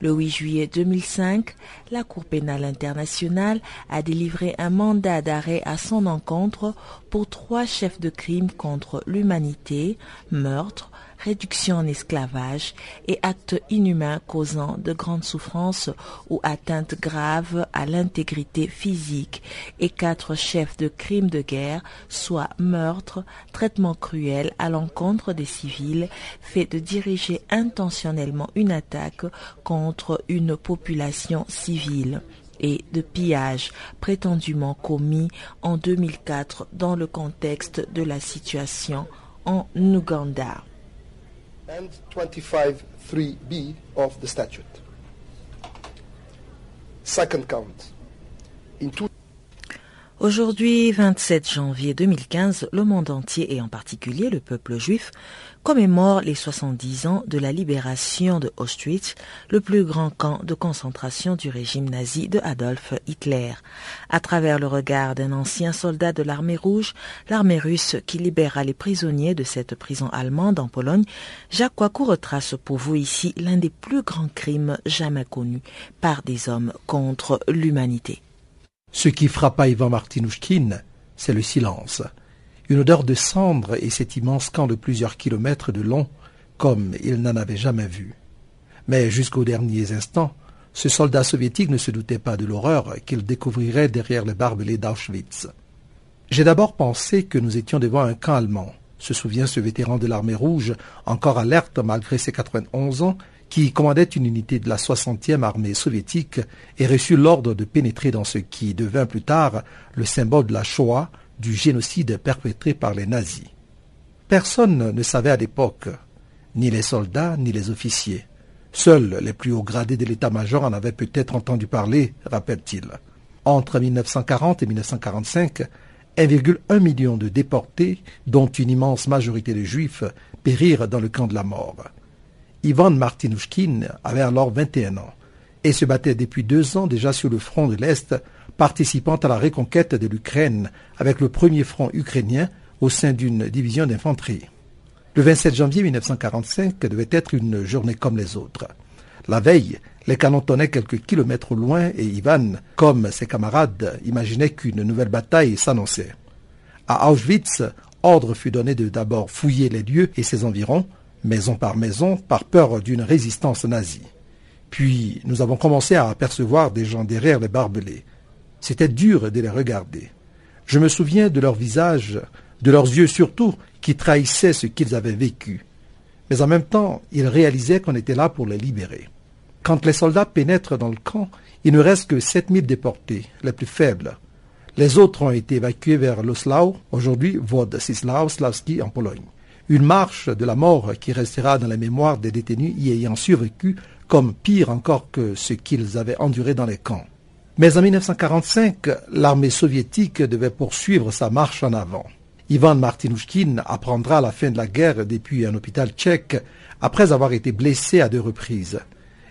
Le 8 juillet 2005, la Cour pénale internationale a délivré un mandat d'arrêt à son encontre pour trois chefs de crime contre l'humanité, meurtre, réduction en esclavage et actes inhumains causant de grandes souffrances ou atteintes graves à l'intégrité physique et quatre chefs de crimes de guerre, soit meurtre, traitement cruel à l'encontre des civils, fait de diriger intentionnellement une attaque contre une population civile et de pillage prétendument commis en 2004 dans le contexte de la situation en Ouganda. Aujourd'hui, 27 janvier 2015, le monde entier et en particulier le peuple juif commémore les 70 ans de la libération de Auschwitz, le plus grand camp de concentration du régime nazi de Adolf Hitler. À travers le regard d'un ancien soldat de l'armée rouge, l'armée russe qui libéra les prisonniers de cette prison allemande en Pologne, Jacques Coicou retrace pour vous ici l'un des plus grands crimes jamais connus par des hommes contre l'humanité. Ce qui frappa Ivan Martinouchkine, c'est le silence une odeur de cendre et cet immense camp de plusieurs kilomètres de long, comme il n'en avait jamais vu. Mais jusqu'aux derniers instants, ce soldat soviétique ne se doutait pas de l'horreur qu'il découvrirait derrière les barbelés d'Auschwitz. J'ai d'abord pensé que nous étions devant un camp allemand, se souvient ce vétéran de l'armée rouge, encore alerte malgré ses 91 ans, qui commandait une unité de la 60e armée soviétique et reçut l'ordre de pénétrer dans ce qui devint plus tard le symbole de la Shoah, du génocide perpétré par les nazis. Personne ne savait à l'époque, ni les soldats, ni les officiers. Seuls les plus hauts gradés de l'état-major en avaient peut-être entendu parler, rappelle-t-il. Entre 1940 et 1945, 1,1 million de déportés, dont une immense majorité de juifs, périrent dans le camp de la mort. Ivan Martinouchkin avait alors 21 ans et se battait depuis deux ans déjà sur le front de l'Est participant à la reconquête de l'Ukraine avec le premier front ukrainien au sein d'une division d'infanterie. Le 27 janvier 1945 devait être une journée comme les autres. La veille, les canons tonnaient quelques kilomètres loin et Ivan, comme ses camarades, imaginait qu'une nouvelle bataille s'annonçait. À Auschwitz, ordre fut donné de d'abord fouiller les lieux et ses environs, maison par maison, par peur d'une résistance nazie. Puis nous avons commencé à apercevoir des gens derrière les barbelés. C'était dur de les regarder. Je me souviens de leurs visages, de leurs yeux surtout, qui trahissaient ce qu'ils avaient vécu. Mais en même temps, ils réalisaient qu'on était là pour les libérer. Quand les soldats pénètrent dans le camp, il ne reste que 7000 déportés, les plus faibles. Les autres ont été évacués vers Loslau, aujourd'hui Wodcislau Slavski en Pologne. Une marche de la mort qui restera dans la mémoire des détenus y ayant survécu comme pire encore que ce qu'ils avaient enduré dans les camps. Mais en 1945, l'armée soviétique devait poursuivre sa marche en avant. Ivan Martinushkin apprendra la fin de la guerre depuis un hôpital tchèque après avoir été blessé à deux reprises.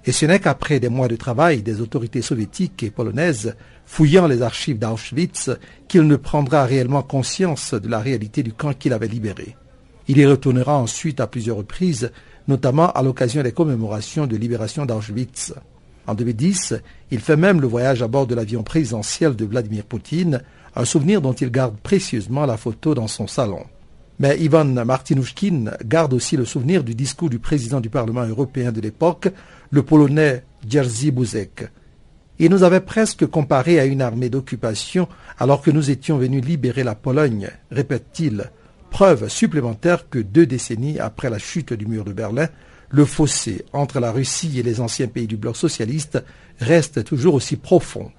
Et ce n'est qu'après des mois de travail des autorités soviétiques et polonaises fouillant les archives d'Auschwitz qu'il ne prendra réellement conscience de la réalité du camp qu'il avait libéré. Il y retournera ensuite à plusieurs reprises, notamment à l'occasion des commémorations de libération d'Auschwitz. En 2010, il fait même le voyage à bord de l'avion présidentiel de Vladimir Poutine, un souvenir dont il garde précieusement la photo dans son salon. Mais Ivan Martinushkin garde aussi le souvenir du discours du président du Parlement européen de l'époque, le Polonais Jerzy Buzek. Il nous avait presque comparé à une armée d'occupation alors que nous étions venus libérer la Pologne, répète-t-il, preuve supplémentaire que deux décennies après la chute du mur de Berlin, le fossé entre la Russie et les anciens pays du bloc socialiste reste toujours aussi profond.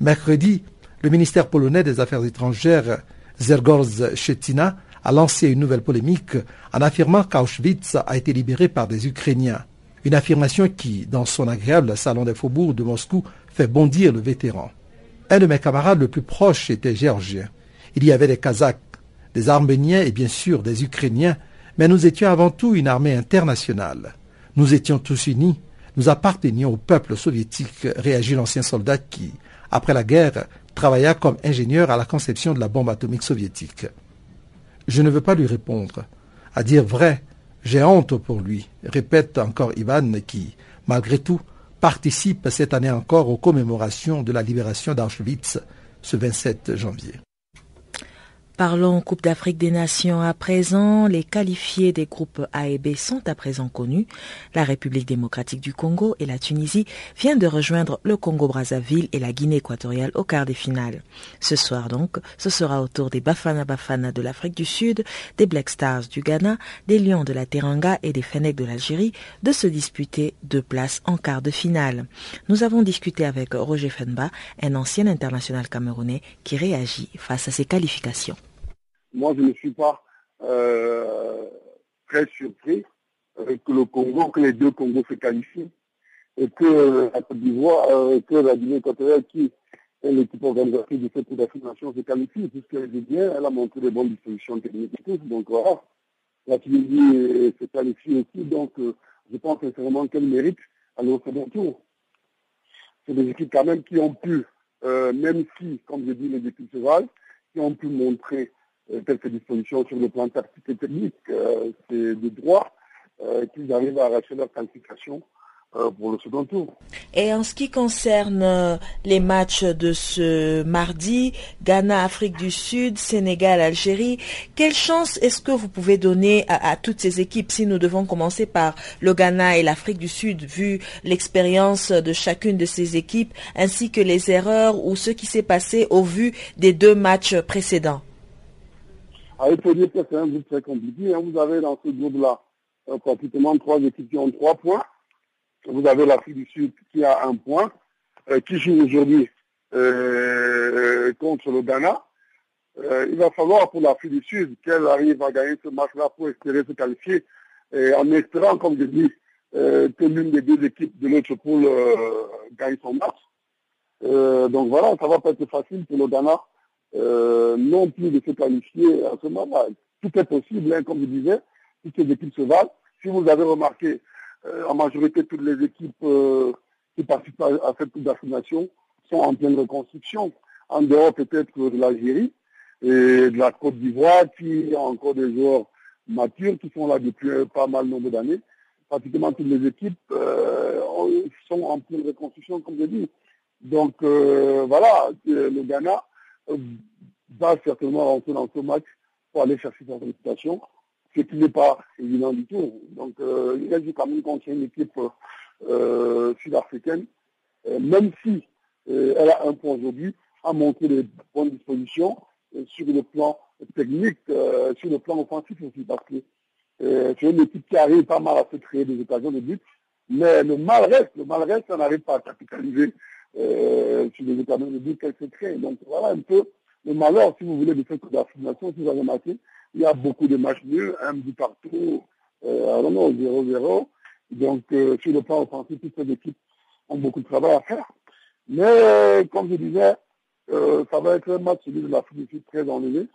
Mercredi, le ministère polonais des Affaires étrangères, Zergorz Shetina, a lancé une nouvelle polémique en affirmant qu'Auschwitz a été libéré par des Ukrainiens. Une affirmation qui, dans son agréable salon des faubourgs de Moscou, fait bondir le vétéran. Un de mes camarades le plus proche était géorgien. Il y avait des Kazakhs, des Arméniens et bien sûr des Ukrainiens, mais nous étions avant tout une armée internationale. Nous étions tous unis, nous appartenions au peuple soviétique, réagit l'ancien soldat qui, après la guerre, travailla comme ingénieur à la conception de la bombe atomique soviétique. Je ne veux pas lui répondre. À dire vrai, j'ai honte pour lui, répète encore Ivan qui, malgré tout, participe cette année encore aux commémorations de la libération d'Auschwitz ce 27 janvier. Parlons Coupe d'Afrique des Nations à présent. Les qualifiés des groupes A et B sont à présent connus. La République démocratique du Congo et la Tunisie viennent de rejoindre le Congo-Brazzaville et la Guinée équatoriale au quart des finales. Ce soir donc, ce sera au tour des Bafana Bafana de l'Afrique du Sud, des Black Stars du Ghana, des Lions de la Teranga et des Fennecs de l'Algérie de se disputer deux places en quart de finale. Nous avons discuté avec Roger Fenba, un ancien international camerounais qui réagit face à ces qualifications moi, je ne suis pas euh, très surpris euh, que le Congo, que les deux Congos se qualifient et que la Côte d'Ivoire, euh, que la Guinée équatoriale, qui est l'équipe organisatrice de cette Coupe se qualifie, puisqu'elle est bien, elle a montré des bonnes dispositions techniques et. Donc voilà, la Tunisie se qualifie aussi, donc je pense sincèrement qu'elle mérite aller au second tour. C'est des équipes quand même qui ont pu, même si, comme je dis, les équipes se valent, qui ont pu montrer euh, quelques dispositions sur le plan tactique et technique. Euh, c'est de droit euh, qu'ils arrivent à arracher leur qualification pour le second tour. Et en ce qui concerne les matchs de ce mardi, Ghana, Afrique du Sud, Sénégal, Algérie, quelle chance est-ce que vous pouvez donner à, toutes ces équipes si nous devons commencer par le Ghana et l'Afrique du Sud, vu l'expérience de chacune de ces équipes, ainsi que les erreurs ou ce qui s'est passé au vu des deux matchs précédents? Dire que c'est un groupe très compliqué. Hein. Vous avez dans ce groupe-là euh, pratiquement trois équipes qui ont trois points. Vous avez l'Afrique du Sud qui a un point, euh, qui joue aujourd'hui euh, contre le Ghana. il va falloir pour l'Afrique du Sud qu'elle arrive à gagner ce match-là pour espérer se qualifier, et en espérant, comme je dis, que l'une des deux équipes de l'autre poule gagne son match. donc voilà, ça va pas être facile pour le Ghana euh, non plus de se qualifier à ce moment-là. Tout est possible, hein, comme je disais, toutes les équipes se valent. Si vous avez remarqué, euh, en majorité, toutes les équipes euh, qui participent à, cette Coupe d'affirmation sont en pleine reconstruction, en dehors peut-être de l'Algérie et de la Côte d'Ivoire, qui a encore des joueurs matures qui sont là depuis pas mal nombre d'années. Pratiquement toutes les équipes sont en pleine reconstruction, comme je dis. Donc voilà, le Ghana va certainement rentrer dans ce match pour aller chercher sa réputation, ce qui n'est pas évident du tout. Donc euh, il a quand même contre une équipe euh, sud-africaine, euh, même si elle a un point aujourd'hui, a montré des bonnes dispositions sur le plan technique, sur le plan offensif aussi, parce que Euh, c'est une équipe qui arrive pas mal à se créer des occasions de but, mais le mal reste, le mal reste, on n'arrive pas à capitaliser euh, sur les occasions de but qu'elle se. Donc voilà un peu le malheur, si vous voulez, de cette d'affirmation, si vous avez remarqué, il y a beaucoup de matchs nuls, un but partout, euh, 0-0. Donc euh, sur le plan offensif, toutes ces équipes ont beaucoup de travail à faire. Mais euh, comme je disais, euh, ça va être un match celui de l'Afrique du très enlevé.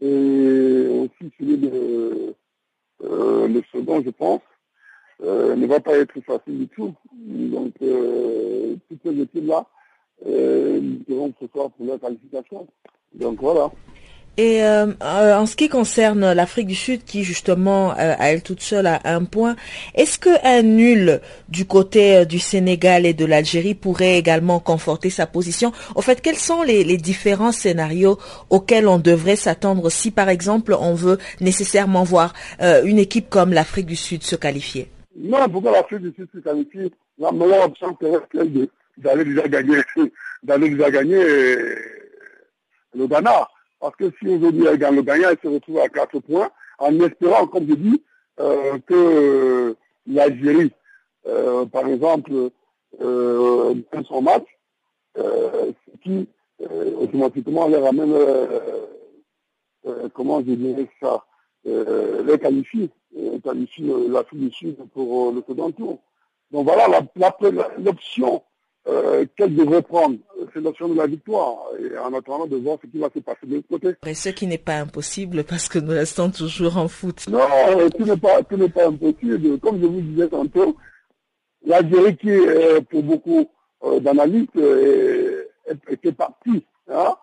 Et aussi celui de euh, le second, je pense, euh, ne va pas être facile du tout. Donc, euh, toutes ces équipes-là euh, seront ce soir pour leur qualification. Donc voilà. Et euh, en ce qui concerne l'Afrique du Sud, qui justement euh, à elle toute seule a un point, est-ce qu'un nul du côté euh, du Sénégal et de l'Algérie pourrait également conforter sa position? Au fait, quels sont les, les différents scénarios auxquels on devrait s'attendre si, par exemple, on veut nécessairement voir euh, une équipe comme l'Afrique du Sud se qualifier? Non, pourquoi l'Afrique du Sud se qualifie La meilleure option serait celle d'aller déjà gagner, d'aller déjà gagner le Ghana. Parce que si aujourd'hui elle gagne le gagnant, elle se retrouve à 4 points, en espérant, comme je dis, euh, que l'Algérie, euh, par exemple, euh, son match, euh, qui euh, automatiquement les ramène, euh, euh, comment je dirais ça, euh, les qualifie, euh, qualifie euh, l'Afrique du Sud pour euh, le second tour. Donc voilà l'option euh, qu'elle devrait prendre, c'est l'option de la victoire. Et en attendant de voir ce qui va se passer de l'autre côté. Et ce qui n'est pas impossible parce que nous restons toujours en foot. Non, tout n'est pas, tout n'est pas impossible. Comme je vous disais tantôt, l'Algérie qui est euh, pour beaucoup euh, d'analystes euh, était partie hein,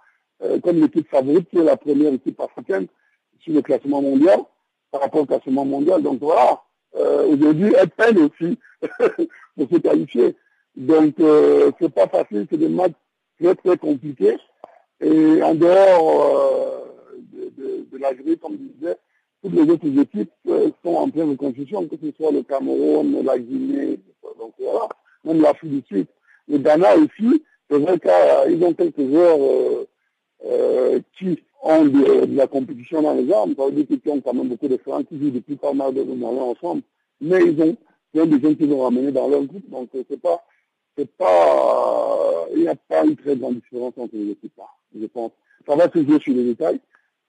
euh, comme l'équipe favorite qui est la première équipe africaine sur le classement mondial par rapport au classement mondial. Donc voilà, euh, aujourd'hui elle peine aussi pour se qualifier. Donc, euh, c'est pas facile, c'est des matchs très très compliqués. Et en dehors euh, de, de, de l'Algérie, comme je disais, toutes les autres équipes euh, sont en pleine reconstruction, que ce soit le Cameroun, la Guinée, donc voilà, même l'Afrique du Sud. Le Ghana aussi, c'est vrai qu'ils ont quelques joueurs euh, euh, qui ont de, de, la compétition dans les armes, ça veut dire qu'ils ont quand même beaucoup d'expérience, qui jouent depuis pas mal de mois ensemble, mais ils ont, des gens qui ont ramenés dans leur groupe, donc c'est pas c'est pas, il n'y a pas une très grande différence entre les équipes là, je pense. Ça va se jouer sur les détails.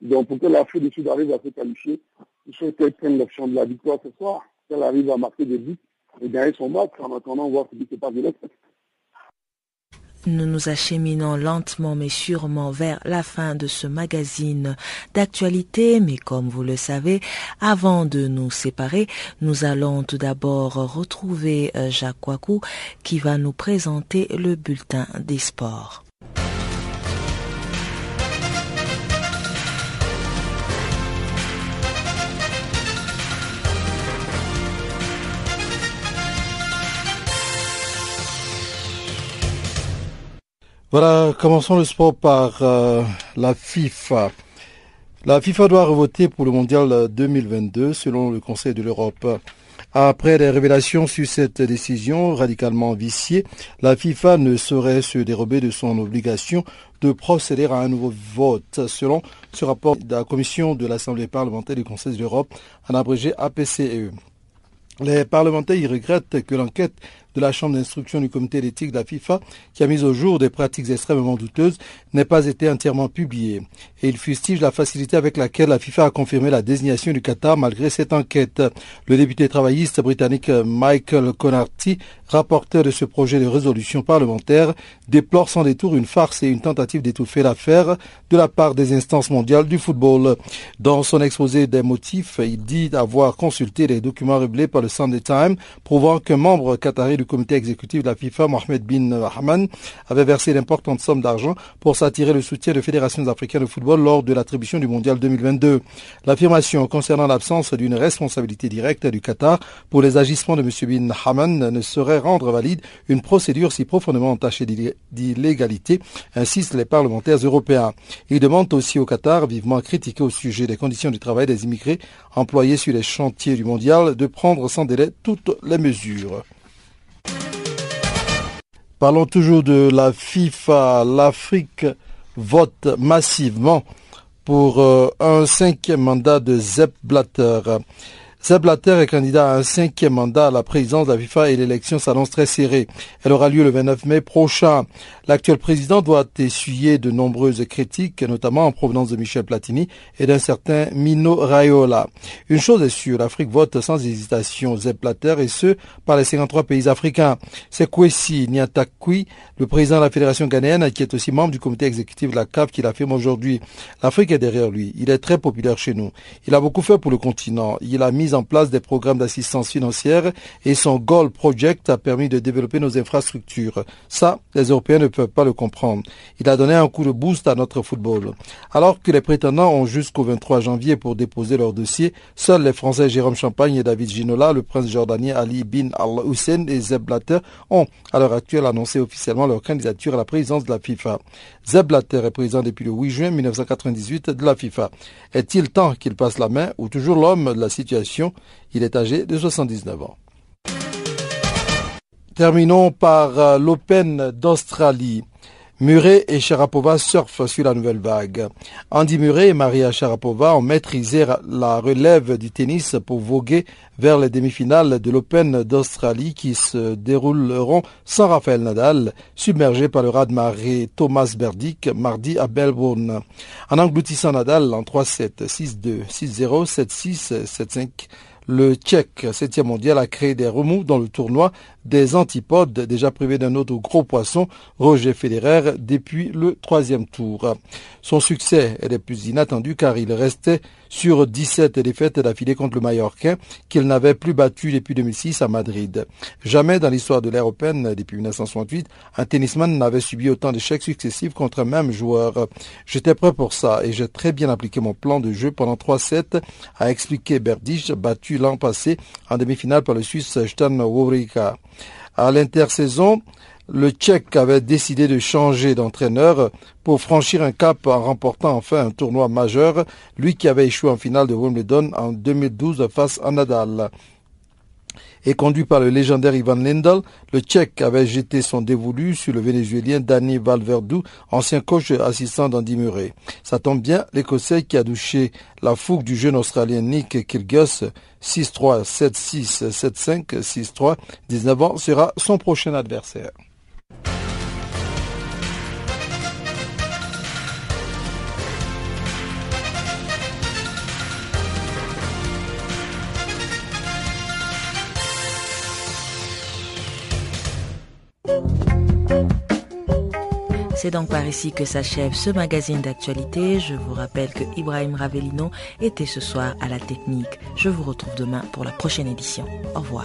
Donc, pour que l'Afrique du Sud arrive à se qualifier, il faut qu'elle prenne l'option de la victoire ce soir, qu'elle arrive à marquer des buts et gagner son match en attendant voir ce qui se passe de l'autre nous nous acheminons lentement mais sûrement vers la fin de ce magazine d'actualité, mais comme vous le savez, avant de nous séparer, nous allons tout d'abord retrouver Jacques Wakou qui va nous présenter le bulletin des sports. Voilà, commençons le sport par euh, la FIFA. La FIFA doit revoter pour le mondial 2022 selon le Conseil de l'Europe. Après les révélations sur cette décision radicalement viciée, la FIFA ne saurait se dérober de son obligation de procéder à un nouveau vote, selon ce rapport de la Commission de l'Assemblée parlementaire du Conseil de l'Europe, en abrégé APCE. Les parlementaires y regrettent que l'enquête de la chambre d'instruction du comité d'éthique de la FIFA, qui a mis au jour des pratiques extrêmement douteuses, n'ait pas été entièrement publiée. Et il fustige la facilité avec laquelle la FIFA a confirmé la désignation du Qatar malgré cette enquête. Le député travailliste britannique Michael Conarty, rapporteur de ce projet de résolution parlementaire, déplore sans détour une farce et une tentative d'étouffer l'affaire de la part des instances mondiales du football. Dans son exposé des motifs, il dit avoir consulté les documents révélés par le Sunday Times prouvant qu'un membre qatari du comité exécutif de la FIFA, Mohamed bin Rahman, avait versé d'importantes sommes d'argent pour s'attirer le soutien de fédérations africaines de football lors de l'attribution du mondial 2022. L'affirmation concernant l'absence d'une responsabilité directe du Qatar pour les agissements de M. bin Rahman ne saurait rendre valide une procédure si profondément entachée d'illégalité, insistent les parlementaires européens. Ils demandent aussi au Qatar, vivement critiqué au sujet des conditions du travail des immigrés employés sur les chantiers du mondial, de prendre sans délai toutes les mesures. Parlons toujours de la FIFA. L'Afrique vote massivement pour euh, un cinquième mandat de Zepp Blatter. Zeb Blatter est candidat à un cinquième mandat à la présidence de la FIFA et l'élection s'annonce très serrée. Elle aura lieu le 29 mai prochain. L'actuel président doit essuyer de nombreuses critiques, notamment en provenance de Michel Platini et d'un certain Mino Raiola. Une chose est sûre, l'Afrique vote sans hésitation Zeb Blatter et ce, par les 53 pays africains. C'est Kwesi Niatakwi, le président de la Fédération ghanéenne, qui est aussi membre du comité exécutif de la CAF, qui l'affirme aujourd'hui. L'Afrique est derrière lui. Il est très populaire chez nous. Il a beaucoup fait pour le continent. Il a mis en place des programmes d'assistance financière et son Goal Project a permis de développer nos infrastructures. Ça, les Européens ne peuvent pas le comprendre. Il a donné un coup de boost à notre football. Alors que les prétendants ont jusqu'au 23 janvier pour déposer leur dossier, seuls les Français Jérôme Champagne et David Ginola, le prince jordanien Ali bin Al-Hussein et Zeb Blatter ont à l'heure actuelle annoncé officiellement leur candidature à la présidence de la FIFA. Zeb Blatter est président depuis le 8 juin 1998 de la FIFA. Est-il temps qu'il passe la main ou toujours l'homme de la situation? Il est âgé de 79 ans. Terminons par euh, l'Open d'Australie. Murray et Sharapova surfent sur la nouvelle vague. Andy Murray et Maria Sharapova ont maîtrisé la relève du tennis pour voguer vers les demi-finales de l'Open d'Australie qui se dérouleront sans Rafael Nadal, submergé par le raz-de-marée Thomas Berdick mardi à Melbourne. En engloutissant Nadal en 3-7, 6-2, 6-0, 7-6, 7-5, le Tchèque, septième mondial, a créé des remous dans le tournoi des antipodes, déjà privés d'un autre gros poisson, Roger Federer, depuis le troisième tour. Son succès est des plus inattendus car il restait sur 17 défaites d'affilée contre le Mallorquin qu'il n'avait plus battu depuis 2006 à Madrid. Jamais dans l'histoire de l'ère Open depuis 1968, un tennisman n'avait subi autant d'échecs successifs contre un même joueur. J'étais prêt pour ça et j'ai très bien appliqué mon plan de jeu pendant 3 sets, a expliqué Berdych, battu l'an passé en demi-finale par le Suisse Stan Wawrinka. À l'intersaison, le Tchèque avait décidé de changer d'entraîneur pour franchir un cap en remportant enfin un tournoi majeur, lui qui avait échoué en finale de Wimbledon en 2012 face à Nadal. Et conduit par le légendaire Ivan Lendl, le Tchèque avait jeté son dévolu sur le Vénézuélien Danny Valverdou, ancien coach assistant d'Andy Murray. Ça tombe bien, l'Écossais qui a douché la fougue du jeune Australien Nick Kyrgios, 6-3, 7-6, 7-5, 6-3, 19 ans, sera son prochain adversaire. C'est donc par ici que s'achève ce magazine d'actualité. Je vous rappelle que Ibrahim Ravelino était ce soir à la technique. Je vous retrouve demain pour la prochaine édition. Au revoir.